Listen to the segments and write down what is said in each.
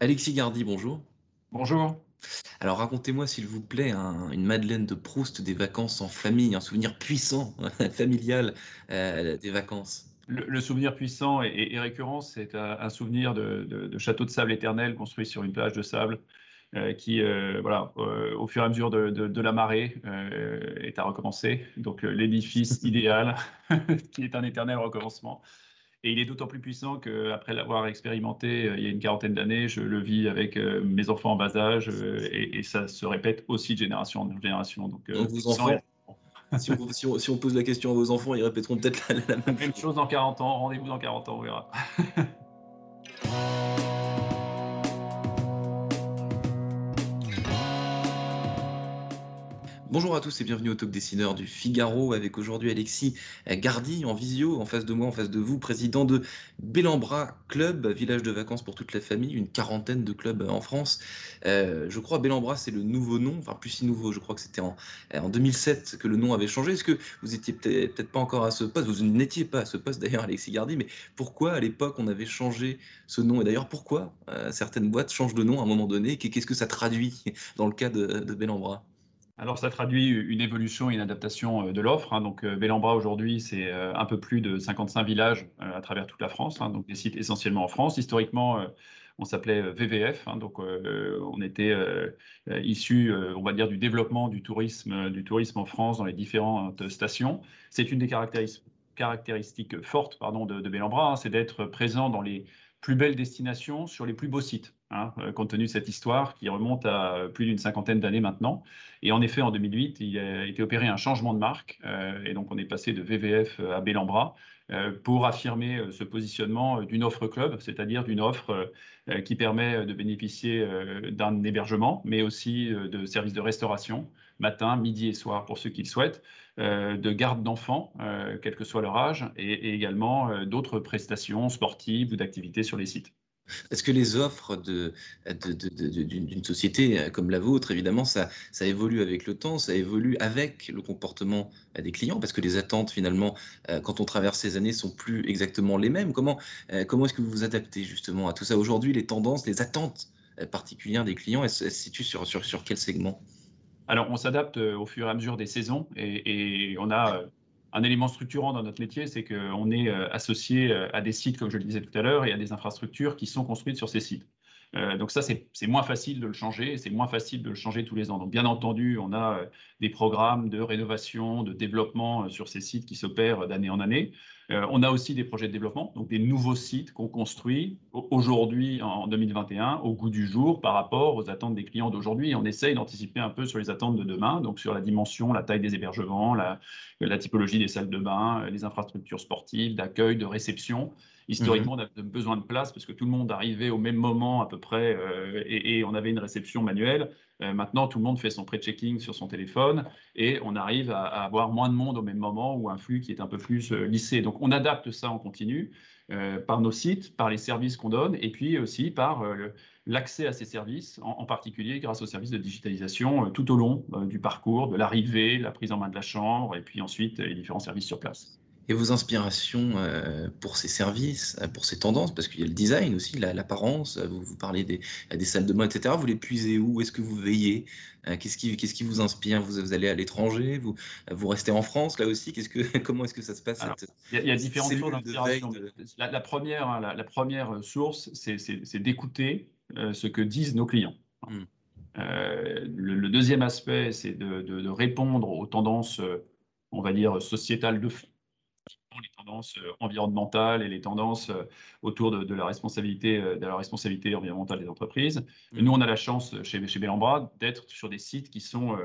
Alexis Gardy, bonjour. Bonjour. Alors racontez-moi s'il vous plaît un- une Madeleine de Proust des vacances en famille, un souvenir puissant, familial euh, des vacances. Le, le souvenir puissant et, et- et récurrent, c'est un, un souvenir de, de- de château de sable éternel construit sur une plage de sable euh, qui, euh, voilà, euh, au fur et à mesure de, la marée, euh, est à recommencer. Donc euh, l'édifice idéal, qui est un éternel recommencement. Et il est d'autant plus puissant qu'après l'avoir expérimenté euh, il y a une quarantaine d'années, je le vis avec euh, mes enfants en bas âge euh, et, et ça se répète aussi de génération en génération. Donc, Donc vos enfants, si on, si on- si on pose la question à vos enfants, ils répéteront peut-être la, la même Même chose. chose dans 40 ans, rendez-vous dans 40 ans, on verra. Bonjour à tous et bienvenue au Talk Dessineur du Figaro avec aujourd'hui Alexis Gardy en visio, en face de moi, en face de vous, président de Bellambra Club, village de vacances pour toute la famille, une quarantaine de clubs en France. Euh, je crois Bellambra c'est le nouveau nom, enfin plus si nouveau, je crois que c'était en, en 2007 que le nom avait changé. Est-ce que vous étiez peut-être pas encore à ce poste, vous n'étiez pas à ce poste d'ailleurs Alexis Gardy, mais pourquoi à l'époque on avait changé ce nom? Et d'ailleurs pourquoi euh, certaines boîtes changent de nom à un moment donné? Qu'est-ce que ça traduit dans le cas de, de Bellambra? Alors, ça traduit une évolution et une adaptation euh, de l'offre. hein. Donc, euh, Bellambra aujourd'hui, c'est euh, un peu plus de 55 villages euh, à travers toute la France, hein, donc des sites essentiellement en France. Historiquement, euh, on s'appelait euh, VVF, hein, donc euh, on était euh, euh, issu, euh, on va dire, du développement du tourisme, euh, du tourisme en France dans les différentes stations. C'est une des caractéris- caractéristiques fortes pardon, de, de Bellambra, c'est d'être présent dans les plus belles destinations sur les plus beaux sites, hein, euh, compte tenu de cette histoire qui remonte à euh, plus d'une cinquantaine d'années maintenant. Et en effet, en 2008, il a été opéré un changement de marque. euh, et donc, on est passé de VVF à Bellambra pour affirmer euh, ce positionnement euh, d'une offre club, c'est-à-dire d'une offre euh, qui permet de bénéficier euh, d'un hébergement, mais aussi euh, de services de restauration, matin, midi et soir pour ceux qui le souhaitent, euh, de garde d'enfants, euh, quel que soit leur âge, et, également euh, d'autres prestations sportives ou d'activités sur les sites. Est-ce que les offres d'une société euh, comme la vôtre, évidemment, ça, évolue avec le temps, ça évolue avec le comportement euh, des clients, parce que les attentes, finalement, euh, quand on traverse ces années, sont plus exactement les mêmes. Comment, comment est-ce que vous vous adaptez justement à tout ça? Aujourd'hui Les tendances, les attentes particulières des clients, elles, se situent sur, sur, sur quel segment? Alors, on s'adapte au fur et à mesure des saisons et, on a un élément structurant dans notre métier, c'est qu'on est euh, associé euh, à des sites, comme je le disais tout à l'heure, et à des infrastructures qui sont construites sur ces sites. Euh, donc ça, c'est moins facile de le changer, c'est moins facile de le changer tous les ans. Donc bien entendu, on a des programmes de rénovation, de développement sur ces sites qui s'opèrent d'année en année. Euh, on a aussi des projets de développement, donc des nouveaux sites qu'on construit au- aujourd'hui, en 2021, au goût du jour par rapport aux attentes des clients d'aujourd'hui. On essaye d'anticiper un peu sur les attentes de demain, donc sur la dimension, la taille des hébergements, la, typologie des salles de bain, euh, les infrastructures sportives, d'accueil, de réception. Historiquement, on a besoin de place parce que tout le monde arrivait au même moment à peu près euh, et on avait une réception manuelle. Euh, maintenant, tout le monde fait son pré-checking sur son téléphone et on arrive à, avoir moins de monde au même moment ou un flux qui est un peu plus euh, lissé. Donc, on adapte ça en continu euh, par nos sites, par les services qu'on donne et puis aussi par l'accès à ces services, en, particulier grâce aux services de digitalisation tout au long du parcours, de l'arrivée, la prise en main de la chambre et puis ensuite les différents services sur place. Et vos inspirations euh, pour ces services, euh, pour ces tendances, parce qu'il y a le design aussi, la- l'apparence, euh, vous, vous parlez des, des salles de bain, etc. Vous les puisez où? Est-ce que vous veillez? Qu'est-ce qui, vous inspire? Vous, vous allez à l'étranger? Vous, vous restez en France là aussi? Qu'est-ce que, Comment est-ce que ça se passe Il y a, il y a différentes sources d'inspiration. de- La, la première, hein, la, la première source, c'est- d'écouter euh, ce que disent nos clients. Mm. Euh, le, le deuxième aspect, c'est de, de- de répondre aux tendances, on va dire, sociétales de fond, les tendances euh, environnementales et les tendances euh, autour de, de la responsabilité, euh, de la responsabilité environnementale des entreprises. Et Mm. nous, on a la chance chez, chez Bellambra d'être sur des sites qui sont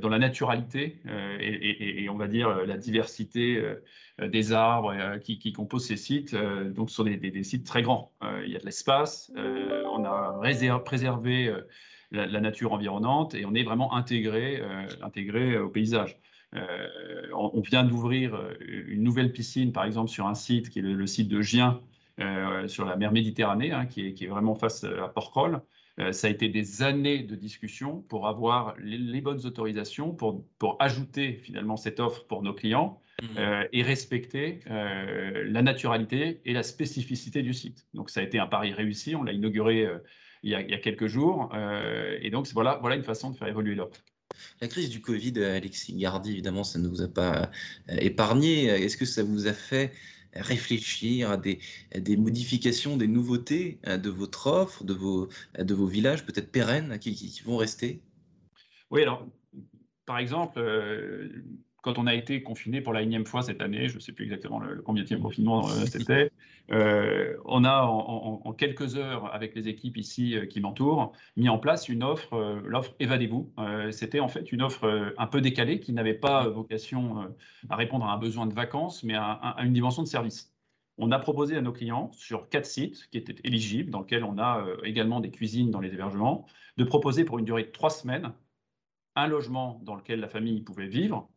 dans la naturalité et, on va dire la diversité des arbres qui, composent ces sites. donc, ce sont des, sites très grands. il y a de l'espace, on a préservé la, nature environnante et on est vraiment intégré, intégré au paysage. On, vient d'ouvrir une nouvelle piscine, par exemple, sur un site qui est le, site de Gien, sur la mer Méditerranée, hein, qui, est, qui, est, vraiment face à Porquerolles. Euh, ça a été des années de discussion pour avoir les, bonnes autorisations, pour, pour, ajouter finalement cette offre pour nos clients mmh. euh, et respecter euh, la naturalité et la spécificité du site. Donc ça a été un pari réussi, on l'a inauguré il y, a, il, y a, quelques jours, et donc voilà, voilà une façon de faire évoluer l'offre. La crise du Covid, Alexis Gardy, évidemment, ça ne vous a pas épargné. Est-ce que ça vous a fait réfléchir à des, modifications, des nouveautés hein, de votre offre, de vos, de vos villages peut-être pérennes qui, vont rester? Oui, alors, par exemple, euh, quand on a été confiné pour la énième fois cette année, je ne sais plus exactement le, combien de confinement euh, c'était, euh, on a en, quelques heures, avec les équipes ici euh, qui m'entourent, mis en place une offre, l'offre Évadez-vous. c'était en fait une offre un peu décalée qui n'avait pas vocation à répondre à un besoin de vacances, mais à, une dimension de service. On a proposé à nos clients, sur quatre sites qui étaient éligibles, dans lesquels on a également des cuisines dans les hébergements, de proposer pour une durée de trois semaines un logement dans lequel la famille pouvait vivre,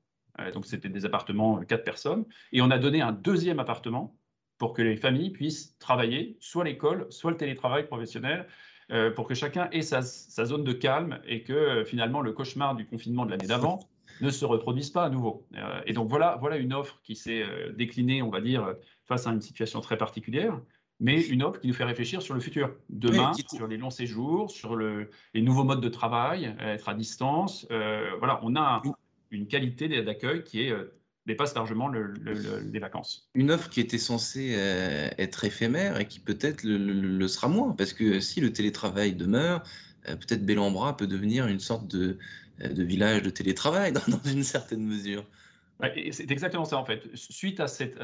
donc c'était des appartements, euh, quatre personnes. Et on a donné un deuxième appartement pour que les familles puissent travailler, soit l'école, soit le télétravail professionnel, euh, pour que chacun ait sa, zone de calme et que finalement le cauchemar du confinement de l'année d'avant ne se reproduise pas à nouveau. et donc voilà, voilà une offre qui s'est déclinée, on va dire, face à une situation très particulière, mais une offre qui nous fait réfléchir sur le futur. Demain, sur les longs séjours, sur le, les nouveaux modes de travail, être à distance. voilà, on a une qualité d'accueil qui euh, dépasse largement les vacances. Une offre qui était censée euh, être éphémère et qui peut-être le, sera moins, parce que si le télétravail demeure, euh, peut-être Bellambra peut devenir une sorte de village de télétravail dans une certaine mesure c'est exactement ça en fait. Suite à cette,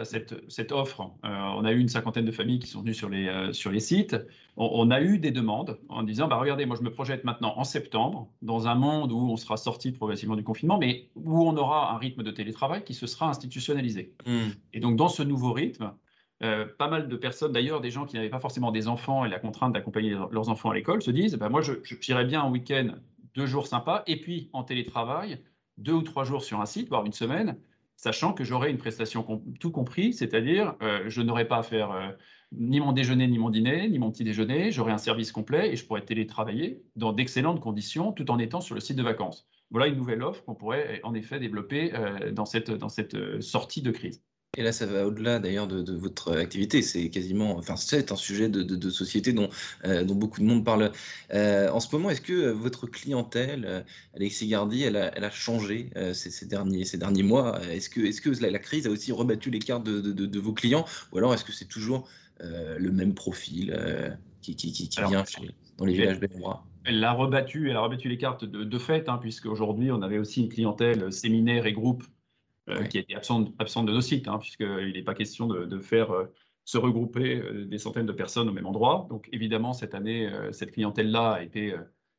cette, offre, euh, on a eu une cinquantaine de familles qui sont venues sur les, euh, sur les sites. On, a eu des demandes en disant bah, regardez, moi je me projette maintenant en septembre, dans un monde où on sera sorti progressivement du confinement, mais où on aura un rythme de télétravail qui se sera institutionnalisé. Hmm. Et donc dans ce nouveau rythme, euh, pas mal de personnes, d'ailleurs des gens qui n'avaient pas forcément des enfants et la contrainte d'accompagner leurs enfants à l'école, se disent bah, moi je, j'irais bien un week-end, deux jours sympas, et puis en télétravail deux ou trois jours sur un site, voire une semaine, sachant que j'aurai une prestation tout compris, c'est-à-dire euh, je n'aurai pas à faire euh, ni mon déjeuner, ni mon dîner, ni mon petit déjeuner, j'aurai un service complet et je pourrai télétravailler dans d'excellentes conditions tout en étant sur le site de vacances. Voilà une nouvelle offre qu'on pourrait en effet développer euh, dans cette, dans cette sortie de crise. Et là, ça va au-delà d'ailleurs de, votre activité. C'est quasiment, enfin, c'est un sujet de, société dont, euh, dont, beaucoup de monde parle euh, en ce moment. Est-ce que euh, votre clientèle, Alexis Gardy, elle a, elle a changé ces, derniers, ces derniers mois? Est-ce que, est -ce que la, crise a aussi rebattu les cartes de, vos clients? Ou alors est-ce que c'est toujours le même profil qui, qui, qui, vient dans les villages béninois elle l'a rebattu, elle a rebattu les cartes de, fait, hein, puisque aujourd'hui on avait aussi une clientèle séminaire et groupe euh, qui était absente, absente, de nos sites, hein, puisqu'il n'est pas question de, faire euh, se regrouper euh, des centaines de personnes au même endroit. Donc évidemment, cette année, cette clientèle-là a été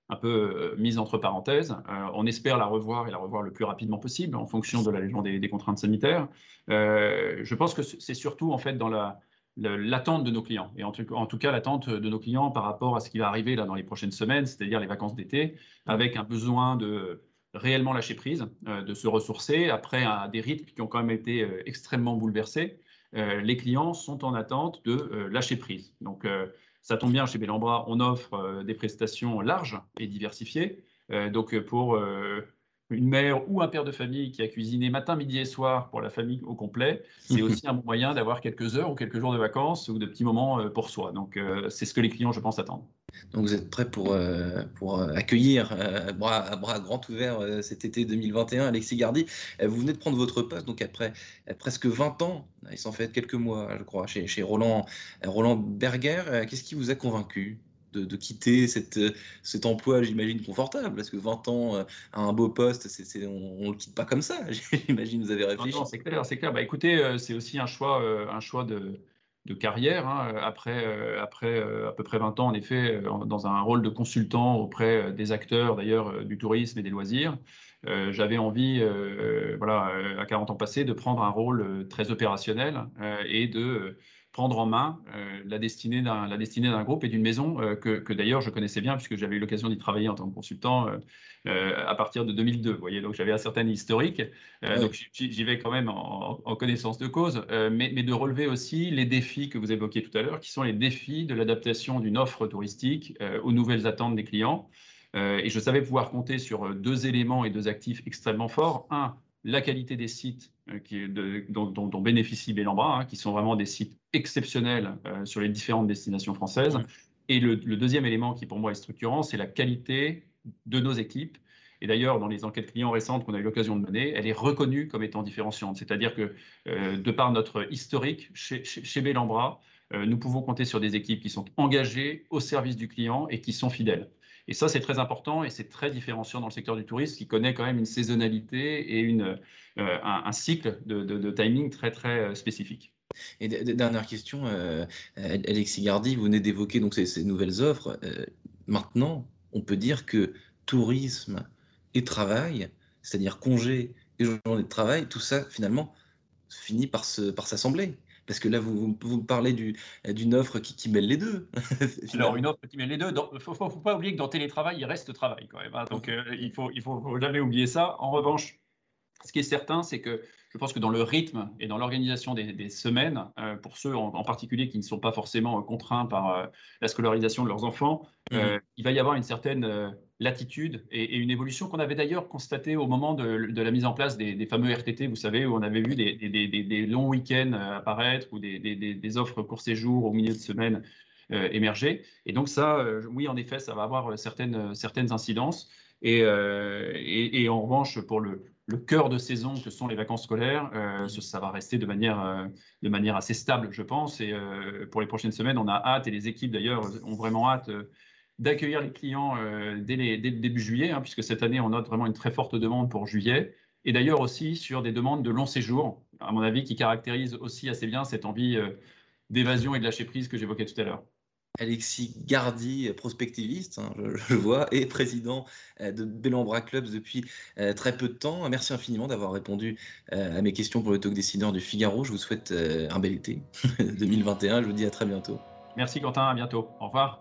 un peu mise entre parenthèses. on espère la revoir et la revoir le plus rapidement possible en fonction de la légende des, contraintes sanitaires. je pense que c'est surtout en fait dans la, l'attente de nos clients, et en tout, en tout cas l'attente de nos clients par rapport à ce qui va arriver là dans les prochaines semaines, c'est-à-dire les vacances d'été, avec un besoin de réellement lâcher prise, euh, de se ressourcer après des rythmes qui ont quand même été euh, extrêmement bouleversés. Euh, les clients sont en attente de lâcher prise. Donc, ça tombe bien, chez Bellambra, on offre des prestations larges et diversifiées. donc, pour une mère ou un père de famille qui a cuisiné matin, midi et soir pour la famille au complet, c'est aussi un moyen d'avoir quelques heures ou quelques jours de vacances ou de petits moments pour soi. Donc, c'est ce que les clients, je pense, attendent. Donc, vous êtes prêt pour, euh, pour accueillir à bras, bras grand ouverts cet été 2021, Alexis Gardy. Vous venez de prendre votre poste, donc après presque 20 ans, il s'en fait quelques mois, je crois, chez, chez Roland, Roland Berger. Qu'est-ce qui vous a convaincu de, quitter cette, cet emploi, j'imagine, confortable, parce que 20 ans euh, à un beau poste, c'est, on ne le quitte pas comme ça, j'imagine, vous avez réfléchi. Non, c'est clair, c'est clair. Bah, écoutez, euh, c'est aussi un choix, euh, un choix de, de carrière. Hein. Après, après à peu près 20 ans, en effet, dans un rôle de consultant auprès des acteurs, d'ailleurs, du tourisme et des loisirs, j'avais envie, voilà, à 40 ans passés, de prendre un rôle très opérationnel et de prendre en main euh, la destinée d'un groupe et d'une maison euh, que, que d'ailleurs je connaissais bien puisque j'avais eu l'occasion d'y travailler en tant que consultant euh, à partir de 2002. Vous voyez, donc j'avais un certain historique, donc j'y vais quand même en, en connaissance de cause, mais, mais, de relever aussi les défis que vous évoquiez tout à l'heure, qui sont les défis de l'adaptation d'une offre touristique aux nouvelles attentes des clients. et je savais pouvoir compter sur deux éléments et deux actifs extrêmement forts. Un, la qualité des sites qui, de, dont, dont, bénéficie Bellambra, hein, qui sont vraiment des sites exceptionnels euh, sur les différentes destinations françaises. Et le, deuxième élément qui pour moi est structurant, c'est la qualité de nos équipes. Et d'ailleurs, dans les enquêtes clients récentes qu'on a eu l'occasion de mener, elle est reconnue comme étant différenciante. C'est-à-dire que, euh, de par notre historique chez, chez, chez Bellambra, nous pouvons compter sur des équipes qui sont engagées au service du client et qui sont fidèles. Et ça, c'est très important et c'est très différenciant dans le secteur du tourisme qui connaît quand même une saisonnalité et une, euh, un, cycle de, timing très, très euh, spécifique. Et dernière question, euh, Alexis Gardy, vous venez d'évoquer donc ces, nouvelles offres. maintenant, on peut dire que tourisme et travail, c'est-à-dire congé et journée de travail, tout ça finalement finit par s'assembler. Par parce que là, vous, vous parlez d'une offre qui, qui, mêle les deux. Alors, une offre qui mêle les deux. Il ne faut, faut, pas oublier que dans télétravail, il reste travail quand même. Hein. donc, euh, il ne faut, il faut jamais oublier ça. En revanche, ce qui est certain, c'est que je pense que dans le rythme et dans l'organisation des, semaines, euh, pour ceux en, particulier qui ne sont pas forcément euh, contraints par la scolarisation de leurs enfants, mmh. il va y avoir une certaine latitude et, une évolution qu'on avait d'ailleurs constatée au moment de, la mise en place des, fameux RTT, vous savez, où on avait vu des, longs week-ends apparaître ou des, offres court séjour au milieu de semaine euh, émerger. Et donc ça, euh, oui, en effet, ça va avoir certaines, certaines incidences. Et, euh, et, en revanche, pour le, le, cœur de saison que sont les vacances scolaires, ça va rester de manière, de manière assez stable, je pense. Et pour les prochaines semaines, on a hâte, et les équipes d'ailleurs ont vraiment hâte d'accueillir les clients euh, dès, le début juillet, hein, puisque cette année, on note vraiment une très forte demande pour juillet. Et d'ailleurs aussi sur des demandes de long séjour, à mon avis, qui caractérisent aussi assez bien cette envie euh, d'évasion et de lâcher prise que j'évoquais tout à l'heure. Alexis Gardy, prospectiviste, hein, je, vois, et président euh, de Bellambra Clubs depuis très peu de temps. Merci infiniment d'avoir répondu à mes questions pour le talk décideur du Figaro. Je vous souhaite un bel été 2021. Je vous dis à très bientôt. Merci Quentin, à bientôt. Au revoir.